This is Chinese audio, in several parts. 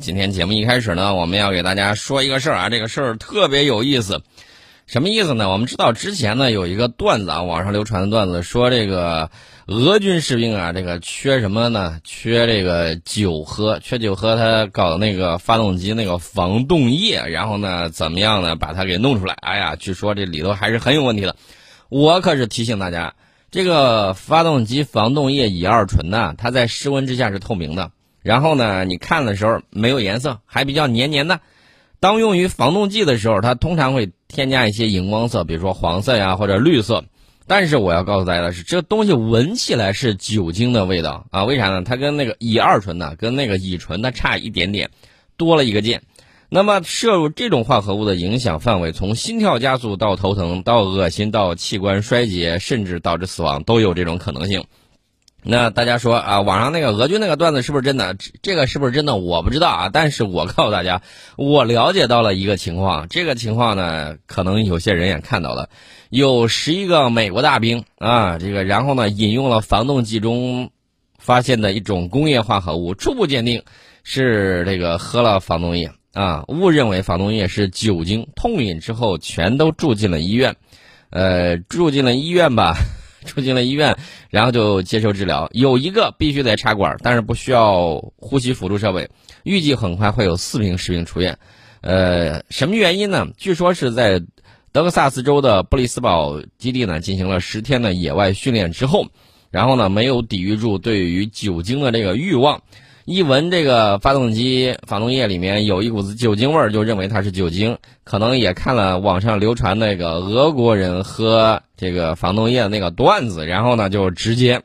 今天节目一开始呢，我们要给大家说一个事儿啊，这个事儿特别有意思。什么意思呢？我们知道之前呢有一个段子啊，网上流传的段子说这个俄军士兵啊，这个缺什么呢？缺这个酒喝，缺酒喝，他搞那个发动机那个防冻液，然后呢怎么样呢？把它给弄出来。哎呀，据说这里头还是很有问题的。我可是提醒大家，这个发动机防冻液乙二醇呢，它在室温之下是透明的，然后呢你看的时候没有颜色，还比较黏黏的。当用于防冻剂的时候，它通常会添加一些荧光色，比如说黄色呀或者绿色。但是我要告诉大家的是，这东西闻起来是酒精的味道啊？为啥呢？它跟那个乙二醇呢，跟那个乙醇它差一点点，多了一个键。那么摄入这种化合物的影响范围，从心跳加速到头疼，到恶心，到器官衰竭，甚至导致死亡，都有这种可能性。那大家说啊，网上那个俄军那个段子是不是真的？这个是不是真的？我不知道啊。但是我告诉大家，我了解到了一个情况。这个情况呢，可能有些人也看到了，有十一个美国大兵啊，这个然后呢，引用了防冻剂中发现的一种工业化合物，初步鉴定是这个喝了防冻液啊，误认为防冻液是酒精，痛饮之后全都住进了医院。呃，住进了医院吧。住进了医院，然后就接受治疗。有一个必须得插管，但是不需要呼吸辅助设备。预计很快会有四名士兵出院。呃，什么原因呢？据说是在德克萨斯州的布里斯堡基地呢进行了十天的野外训练之后，然后呢没有抵御住对于酒精的这个欲望。一闻这个发动机防冻液里面有一股子酒精味儿，就认为它是酒精。可能也看了网上流传那个俄国人喝这个防冻液的那个段子，然后呢就直接，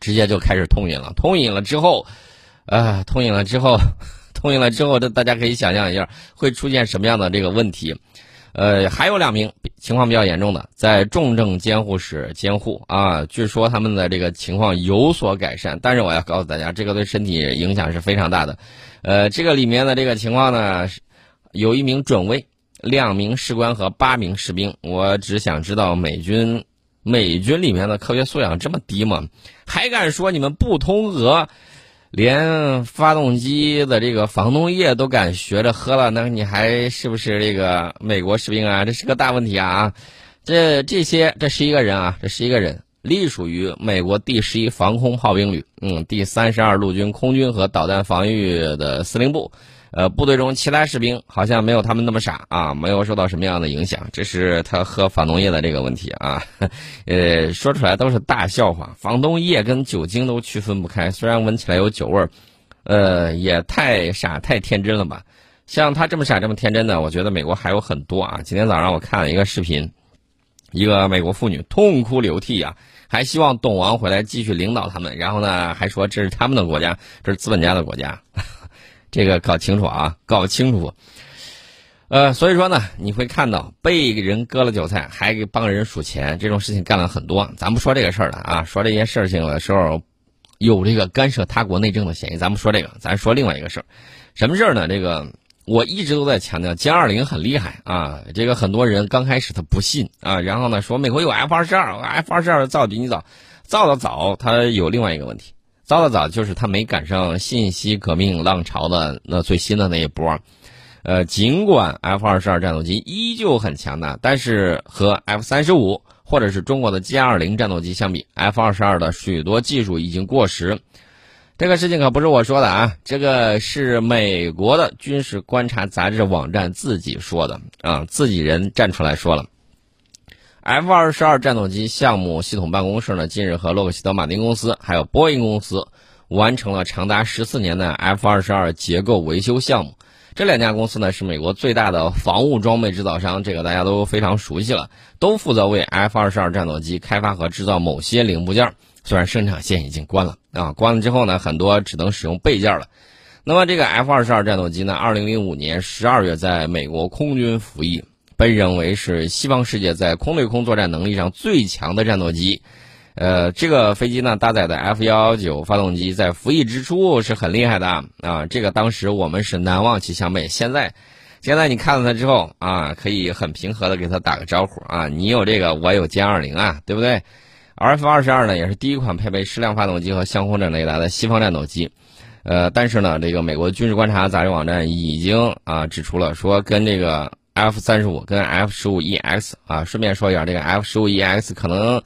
直接就开始痛饮了。痛饮了之后，啊，痛饮了之后，痛饮了之后，这大家可以想象一下会出现什么样的这个问题。呃，还有两名情况比较严重的，在重症监护室监护啊，据说他们的这个情况有所改善，但是我要告诉大家，这个对身体影响是非常大的。呃，这个里面的这个情况呢，有一名准尉、两名士官和八名士兵。我只想知道美军，美军里面的科学素养这么低吗？还敢说你们不通俄？连发动机的这个防冻液都敢学着喝了，那你还是不是这个美国士兵啊？这是个大问题啊！这这些这十一个人啊，这十一个人隶属于美国第十一防空炮兵旅，嗯，第三十二陆军空军和导弹防御的司令部。呃，部队中其他士兵好像没有他们那么傻啊，没有受到什么样的影响。这是他喝防冻液的这个问题啊，呃，说出来都是大笑话。防冻液跟酒精都区分不开，虽然闻起来有酒味儿，呃，也太傻太天真了吧？像他这么傻这么天真的，我觉得美国还有很多啊。今天早上我看了一个视频，一个美国妇女痛哭流涕啊，还希望董王回来继续领导他们，然后呢，还说这是他们的国家，这是资本家的国家。这个搞清楚啊，搞清楚。呃，所以说呢，你会看到被人割了韭菜，还给帮人数钱，这种事情干了很多。咱不说这个事儿了啊，说这件事情的时候，有这个干涉他国内政的嫌疑。咱不说这个，咱说另外一个事儿。什么事儿呢？这个我一直都在强调，歼二零很厉害啊。这个很多人刚开始他不信啊，然后呢说美国有 F 二十二，F 二十二造比你早，造的早，它有另外一个问题。早早，就是他没赶上信息革命浪潮的那最新的那一波。呃，尽管 F 二十二战斗机依旧很强大，但是和 F 三十五或者是中国的歼二零战斗机相比，F 二十二的许多技术已经过时。这个事情可不是我说的啊，这个是美国的军事观察杂志网站自己说的啊，自己人站出来说了。F 二十二战斗机项目系统办公室呢，近日和洛克希德马丁公司还有波音公司完成了长达十四年的 F 二十二结构维修项目。这两家公司呢，是美国最大的防务装备制造商，这个大家都非常熟悉了，都负责为 F 二十二战斗机开发和制造某些零部件。虽然生产线已经关了啊，关了之后呢，很多只能使用备件了。那么这个 F 二十二战斗机呢，二零零五年十二月在美国空军服役。被认为是西方世界在空对空作战能力上最强的战斗机，呃，这个飞机呢搭载的 F 幺幺九发动机在服役之初是很厉害的啊，这个当时我们是难忘其项背。现在，现在你看到它之后啊，可以很平和的给它打个招呼啊，你有这个，我有歼二零啊，对不对？F 二十二呢也是第一款配备矢量发动机和相控阵雷达的西方战斗机。呃，但是呢，这个美国军事观察杂志网站已经啊指出了，说跟这个 F 三十五跟 F 十五 EX 啊，顺便说一下，这个 F 十五 EX 可能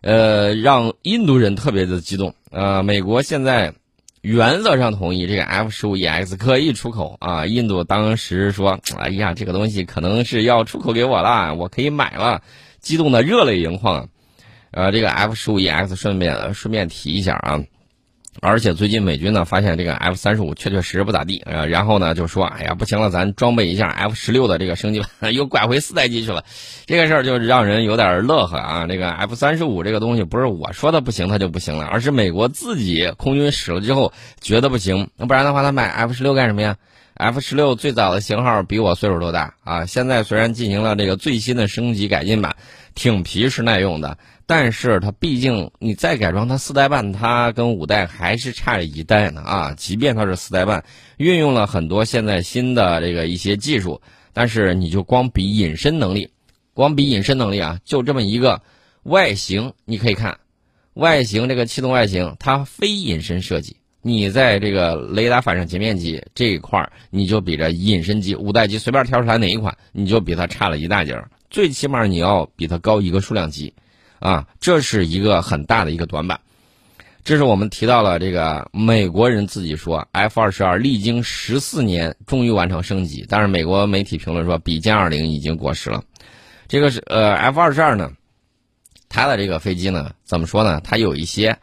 呃让印度人特别的激动。呃，美国现在原则上同意这个 F 十五 EX 可以出口啊，印度当时说，哎呀，这个东西可能是要出口给我了，我可以买了，激动的热泪盈眶。呃，这个 F 十五 EX 顺便顺便提一下啊。而且最近美军呢发现这个 F 三十五确确实实不咋地，然后呢就说，哎呀不行了，咱装备一下 F 十六的这个升级版，又拐回四代机去了。这个事儿就让人有点乐呵啊。这个 F 三十五这个东西不是我说的不行它就不行了，而是美国自己空军使了之后觉得不行，那不然的话他买 F 十六干什么呀？F 十六最早的型号比我岁数都大啊，现在虽然进行了这个最新的升级改进版，挺皮实耐用的。但是它毕竟你再改装它四代半，它跟五代还是差一代呢啊！即便它是四代半，运用了很多现在新的这个一些技术，但是你就光比隐身能力，光比隐身能力啊，就这么一个外形，你可以看外形这个气动外形，它非隐身设计，你在这个雷达反射截面积这一块儿，你就比这隐身机五代机随便挑出来哪一款，你就比它差了一大截儿，最起码你要比它高一个数量级。啊，这是一个很大的一个短板，这是我们提到了这个美国人自己说，F 二十二历经十四年终于完成升级，但是美国媒体评论说比歼二零已经过时了。这个是呃 F 二十二呢，它的这个飞机呢怎么说呢？它有一些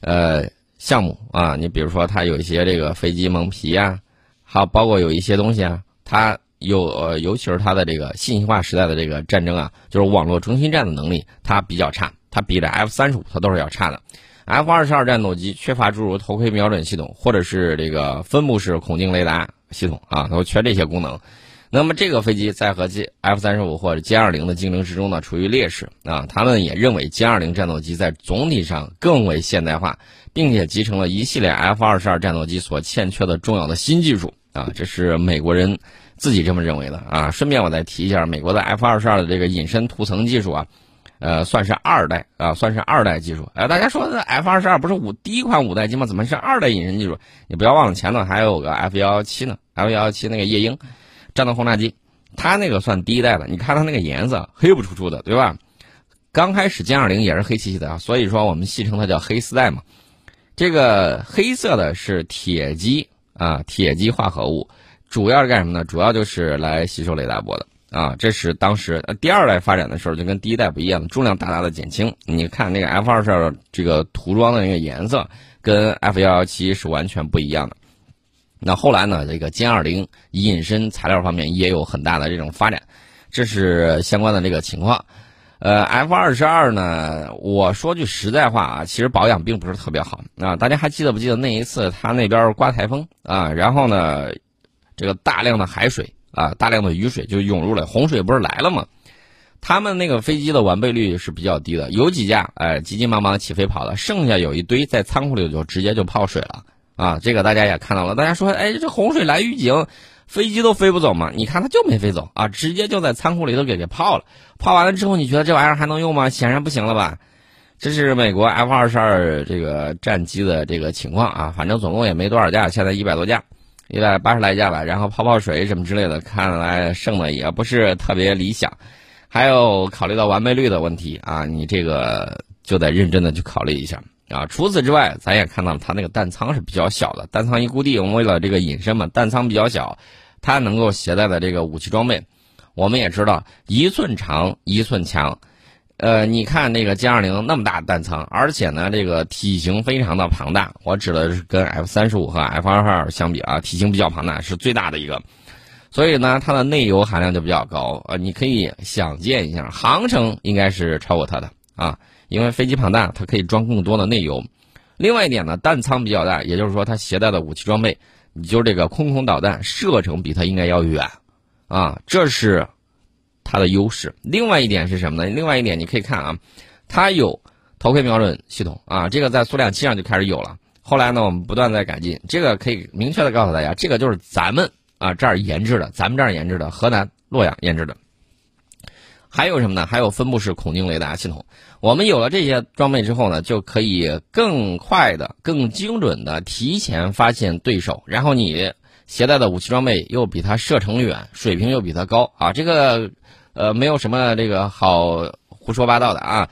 呃项目啊，你比如说它有一些这个飞机蒙皮啊，还有包括有一些东西啊，它。有呃，尤其是它的这个信息化时代的这个战争啊，就是网络中心战的能力，它比较差，它比这 F 三十五它都是要差的。F 二十二战斗机缺乏诸如头盔瞄准系统，或者是这个分布式孔径雷达系统啊，都缺这些功能。那么这个飞机在和 G F 三十五或者歼二零的竞争之中呢，处于劣势啊。他们也认为歼二零战斗机在总体上更为现代化，并且集成了一系列 F 二十二战斗机所欠缺的重要的新技术啊。这是美国人。自己这么认为的啊！顺便我再提一下，美国的 F 二十二的这个隐身涂层技术啊，呃，算是二代啊，算是二代技术。哎，大家说的 F 二十二不是五第一款五代机吗？怎么是二代隐身技术？你不要忘了前头还有个 F 幺幺七呢，F 幺幺七那个夜鹰战斗轰炸机，它那个算第一代的。你看它那个颜色黑不出出的，对吧？刚开始歼二零也是黑漆漆的啊，所以说我们戏称它叫黑丝带嘛。这个黑色的是铁机啊，铁基化合物。主要是干什么呢？主要就是来吸收雷达波的啊！这是当时第二代发展的时候，就跟第一代不一样，重量大大的减轻。你看那个 F 二十二这个涂装的那个颜色，跟 F 幺幺七是完全不一样的。那后来呢，这个歼二零隐身材料方面也有很大的这种发展，这是相关的这个情况。呃，F 二十二呢，我说句实在话啊，其实保养并不是特别好啊。大家还记得不记得那一次它那边刮台风啊？然后呢？这个大量的海水啊，大量的雨水就涌入了，洪水不是来了吗？他们那个飞机的完备率是比较低的，有几架哎急急忙忙起飞跑了，剩下有一堆在仓库里就直接就泡水了啊！这个大家也看到了，大家说哎这洪水来预警，飞机都飞不走嘛？你看它就没飞走啊，直接就在仓库里头给给泡了。泡完了之后，你觉得这玩意儿还能用吗？显然不行了吧？这是美国 F 二十二这个战机的这个情况啊，反正总共也没多少架，现在一百多架。一百八十来架吧，然后泡泡水什么之类的，看来剩的也不是特别理想。还有考虑到完备率的问题啊，你这个就得认真的去考虑一下啊。除此之外，咱也看到它那个弹仓是比较小的，弹仓一固定，为了这个隐身嘛，弹仓比较小，它能够携带的这个武器装备，我们也知道一寸长一寸强。呃，你看那个歼二零那么大弹仓，而且呢，这个体型非常的庞大。我指的是跟 F 三十五和 F 二二相比啊，体型比较庞大，是最大的一个。所以呢，它的内油含量就比较高啊。你可以想见一下，航程应该是超过它的啊，因为飞机庞大，它可以装更多的内油。另外一点呢，弹仓比较大，也就是说它携带的武器装备，你就这个空空导弹射程比它应该要远啊，这是。它的优势，另外一点是什么呢？另外一点你可以看啊，它有头盔瞄准系统啊，这个在苏两七上就开始有了。后来呢，我们不断在改进，这个可以明确的告诉大家，这个就是咱们啊这儿研制的，咱们这儿研制的，河南洛阳研制的。还有什么呢？还有分布式孔径雷达系统。我们有了这些装备之后呢，就可以更快的、更精准的提前发现对手，然后你携带的武器装备又比它射程远，水平又比它高啊！这个呃，没有什么这个好胡说八道的啊。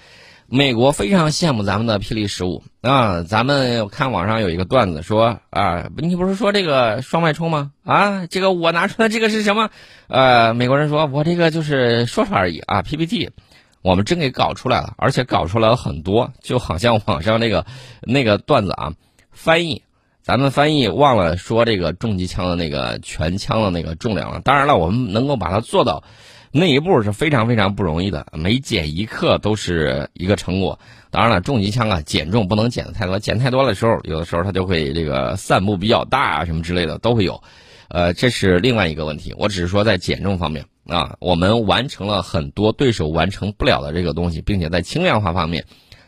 美国非常羡慕咱们的霹雳十五啊！咱们看网上有一个段子说啊，你不是说这个双脉冲吗？啊，这个我拿出来这个是什么？呃，美国人说我这个就是说说而已啊，PPT，我们真给搞出来了，而且搞出来了很多，就好像网上那个那个段子啊，翻译，咱们翻译忘了说这个重机枪的那个全枪的那个重量了。当然了，我们能够把它做到。那一步是非常非常不容易的，每减一克都是一个成果。当然了，重机枪啊，减重不能减的太多，减太多的时候，有的时候它就会这个散布比较大啊，什么之类的都会有。呃，这是另外一个问题。我只是说在减重方面啊，我们完成了很多对手完成不了的这个东西，并且在轻量化方面。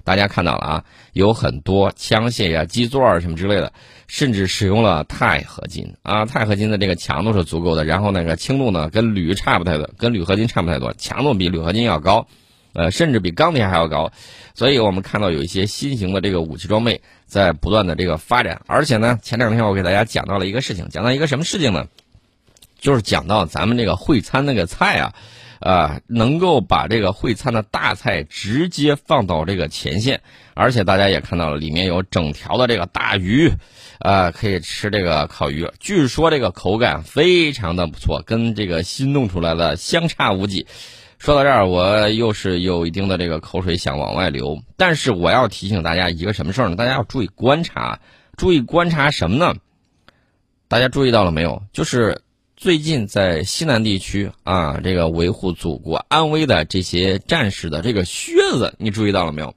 大家看到了啊，有很多枪械呀、基座啊什么之类的，甚至使用了钛合金啊，钛合金的这个强度是足够的，然后那个轻度呢跟铝差不太多，跟铝合金差不太多，强度比铝合金要高，呃，甚至比钢铁还要高，所以我们看到有一些新型的这个武器装备在不断的这个发展，而且呢，前两天我给大家讲到了一个事情，讲到一个什么事情呢？就是讲到咱们这个会餐那个菜啊。啊，能够把这个会餐的大菜直接放到这个前线，而且大家也看到了，里面有整条的这个大鱼，啊，可以吃这个烤鱼。据说这个口感非常的不错，跟这个新弄出来的相差无几。说到这儿，我又是有一定的这个口水想往外流。但是我要提醒大家一个什么事儿呢？大家要注意观察，注意观察什么呢？大家注意到了没有？就是。最近在西南地区啊，这个维护祖国安危的这些战士的这个靴子，你注意到了没有？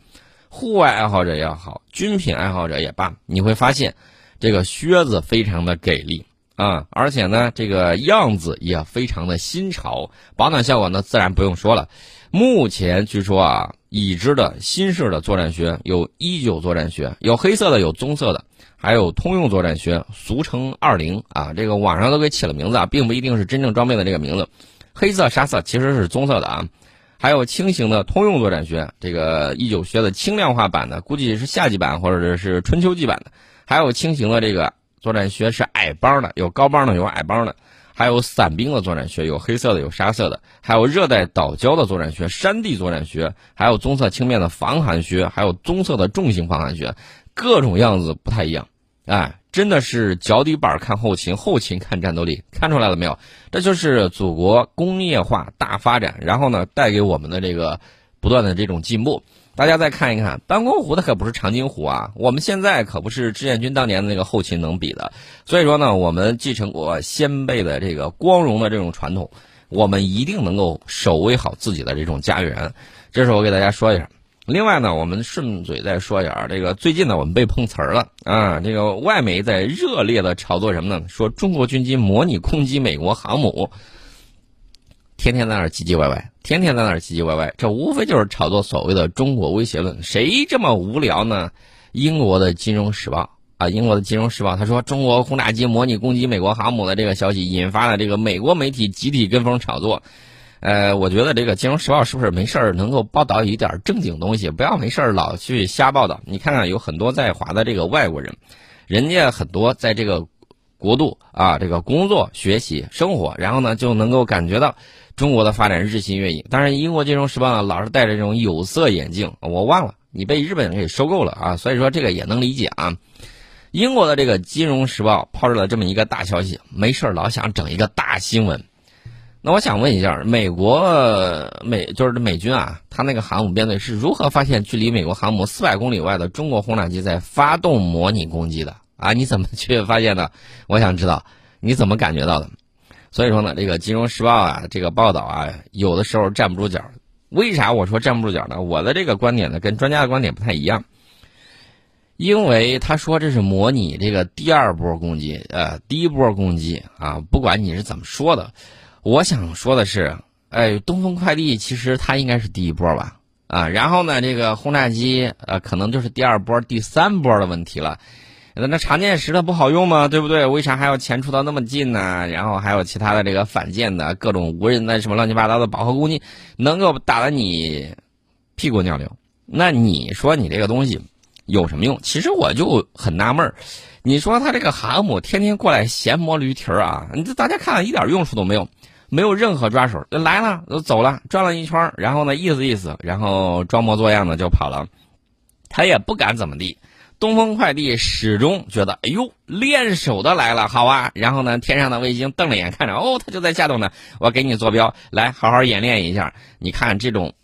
户外爱好者也好，军品爱好者也罢，你会发现，这个靴子非常的给力啊，而且呢，这个样子也非常的新潮，保暖效果呢，自然不用说了。目前据说啊，已知的新式的作战靴有一九作战靴，有黑色的，有棕色的。还有通用作战靴，俗称二零啊，这个网上都给起了名字啊，并不一定是真正装备的这个名字。黑色、沙色其实是棕色的啊。还有轻型的通用作战靴，这个一九靴的轻量化版的，估计是夏季版或者是春秋季版的。还有轻型的这个作战靴是矮帮的，有高帮的，有矮帮的。还有伞兵的作战靴，有黑色的，有沙色的。还有热带岛礁的作战靴，山地作战靴，还有棕色轻便的防寒靴，还有棕色的重型防寒靴，各种样子不太一样。哎，真的是脚底板看后勤，后勤看战斗力，看出来了没有？这就是祖国工业化大发展，然后呢，带给我们的这个不断的这种进步。大家再看一看，班公湖它可不是长津湖啊，我们现在可不是志愿军当年的那个后勤能比的。所以说呢，我们继承过先辈的这个光荣的这种传统，我们一定能够守卫好自己的这种家园。这是我给大家说一下。另外呢，我们顺嘴再说一下，这个最近呢，我们被碰瓷儿了啊！这个外媒在热烈的炒作什么呢？说中国军机模拟攻击美国航母，天天在那儿唧唧歪歪，天天在那儿唧唧歪歪，这无非就是炒作所谓的中国威胁论。谁这么无聊呢？英国的《金融时报》啊，英国的《金融时报》他说中国轰炸机模拟攻击美国航母的这个消息，引发了这个美国媒体集体跟风炒作。呃，我觉得这个《金融时报》是不是没事儿能够报道一点正经东西，不要没事儿老去瞎报道。你看看，有很多在华的这个外国人，人家很多在这个国度啊，这个工作、学习、生活，然后呢就能够感觉到中国的发展日新月异。当然，英国《金融时报》呢老是戴着这种有色眼镜，我忘了你被日本人给收购了啊，所以说这个也能理解啊。英国的这个《金融时报》抛出了这么一个大消息，没事儿老想整一个大新闻。那我想问一下，美国美就是美军啊，他那个航母编队是如何发现距离美国航母四百公里外的中国轰炸机在发动模拟攻击的啊？你怎么去发现的？我想知道你怎么感觉到的。所以说呢，这个《金融时报》啊，这个报道啊，有的时候站不住脚。为啥我说站不住脚呢？我的这个观点呢，跟专家的观点不太一样，因为他说这是模拟这个第二波攻击，呃，第一波攻击啊，不管你是怎么说的。我想说的是，哎，东风快递其实它应该是第一波吧，啊，然后呢，这个轰炸机呃，可能就是第二波、第三波的问题了。那那长剑石它不好用吗？对不对？为啥还要前出到那么近呢？然后还有其他的这个反舰的各种无人的什么乱七八糟的饱和攻击，能够打得你屁滚尿流。那你说你这个东西有什么用？其实我就很纳闷儿。你说他这个航母天天过来闲磨驴蹄儿啊，你这大家看一点用处都没有，没有任何抓手，来了都走了，转了一圈，然后呢意思意思，然后装模作样的就跑了，他也不敢怎么地。东风快递始终觉得，哎呦，练手的来了，好啊。然后呢，天上的卫星瞪了眼，看着，哦，他就在下头呢。我给你坐标，来好好演练一下。你看这种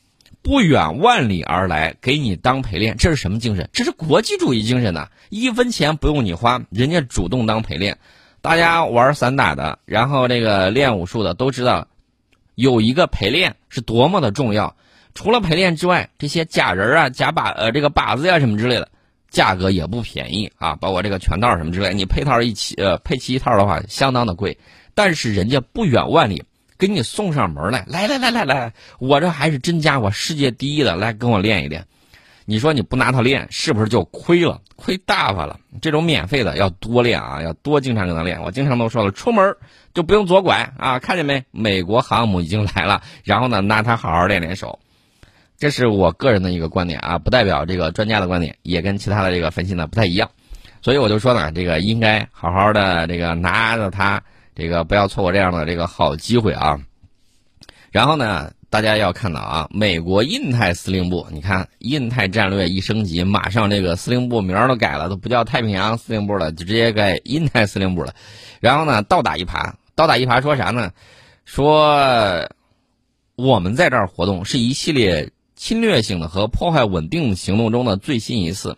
不远万里而来给你当陪练，这是什么精神？这是国际主义精神呐！一分钱不用你花，人家主动当陪练。大家玩散打的，然后这个练武术的都知道，有一个陪练是多么的重要。除了陪练之外，这些假人啊、假靶呃这个靶子呀什么之类的。价格也不便宜啊，包括这个全套什么之类，你配套一起呃配齐一套的话，相当的贵。但是人家不远万里给你送上门来，来来来来来，我这还是真家伙，世界第一的，来跟我练一练。你说你不拿它练，是不是就亏了？亏大发了。这种免费的要多练啊，要多经常跟他练。我经常都说了，出门就不用左拐啊，看见没？美国航母已经来了，然后呢，拿它好好练练手。这是我个人的一个观点啊，不代表这个专家的观点，也跟其他的这个分析呢不太一样，所以我就说呢，这个应该好好的这个拿着它，这个不要错过这样的这个好机会啊。然后呢，大家要看到啊，美国印太司令部，你看印太战略一升级，马上这个司令部名儿都改了，都不叫太平洋司令部了，就直接改印太司令部了。然后呢，倒打一耙，倒打一耙说啥呢？说我们在这儿活动是一系列。侵略性的和破坏稳定行动中的最新一次，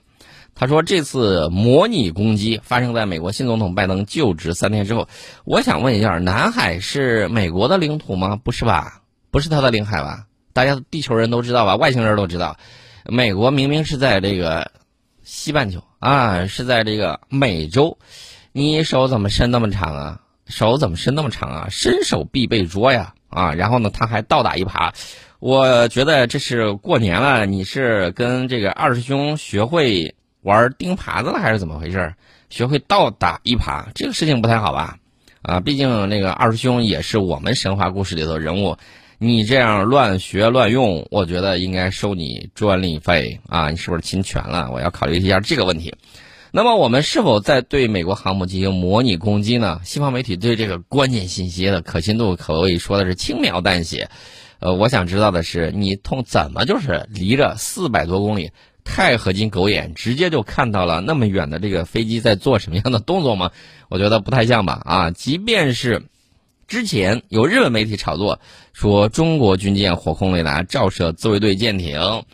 他说这次模拟攻击发生在美国新总统拜登就职三天之后。我想问一下，南海是美国的领土吗？不是吧？不是他的领海吧？大家地球人都知道吧？外星人都知道，美国明明是在这个西半球啊，是在这个美洲，你手怎么伸那么长啊？手怎么伸那么长啊？伸手必被捉呀！啊，然后呢，他还倒打一耙。我觉得这是过年了，你是跟这个二师兄学会玩钉耙子了，还是怎么回事？学会倒打一耙，这个事情不太好吧？啊，毕竟那个二师兄也是我们神话故事里头人物，你这样乱学乱用，我觉得应该收你专利费啊！你是不是侵权了？我要考虑一下这个问题。那么，我们是否在对美国航母进行模拟攻击呢？西方媒体对这个关键信息的可信度可以说的是轻描淡写。呃，我想知道的是，你通怎么就是离着四百多公里，钛合金狗眼直接就看到了那么远的这个飞机在做什么样的动作吗？我觉得不太像吧。啊，即便是之前有日本媒体炒作说中国军舰火控雷达照射自卫队舰艇，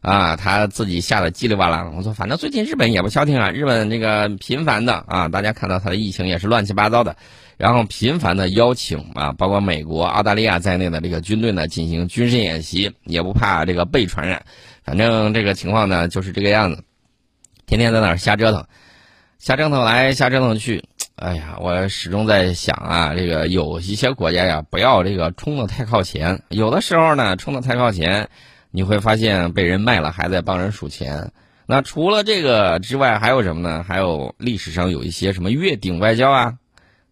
啊，他自己吓得叽里哇啦。我说，反正最近日本也不消停啊，日本这个频繁的啊，大家看到他的疫情也是乱七八糟的。然后频繁的邀请啊，包括美国、澳大利亚在内的这个军队呢进行军事演习，也不怕这个被传染。反正这个情况呢就是这个样子，天天在那儿瞎折腾，瞎折腾来，瞎折腾去。哎呀，我始终在想啊，这个有一些国家呀，不要这个冲得太靠前。有的时候呢，冲得太靠前，你会发现被人卖了，还在帮人数钱。那除了这个之外，还有什么呢？还有历史上有一些什么越顶外交啊？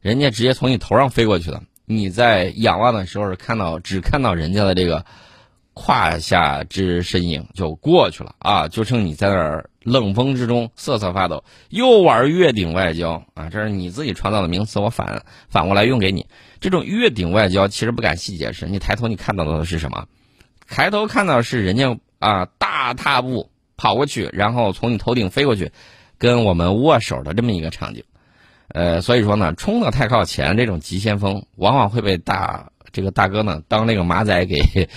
人家直接从你头上飞过去了，你在仰望的时候看到只看到人家的这个胯下之身影就过去了啊，就剩你在那儿冷风之中瑟瑟发抖，又玩月顶外交啊！这是你自己创造的名词，我反反过来用给你。这种月顶外交其实不敢细解释，你抬头你看到的是什么？抬头看到是人家啊大踏步跑过去，然后从你头顶飞过去，跟我们握手的这么一个场景。呃，所以说呢，冲的太靠前，这种急先锋往往会被大这个大哥呢当那个马仔给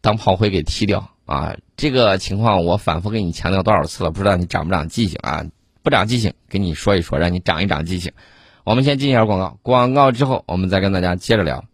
当炮灰给踢掉啊！这个情况我反复给你强调多少次了，不知道你长不长记性啊？不长记性，给你说一说，让你长一长记性。我们先进一下广告，广告之后我们再跟大家接着聊。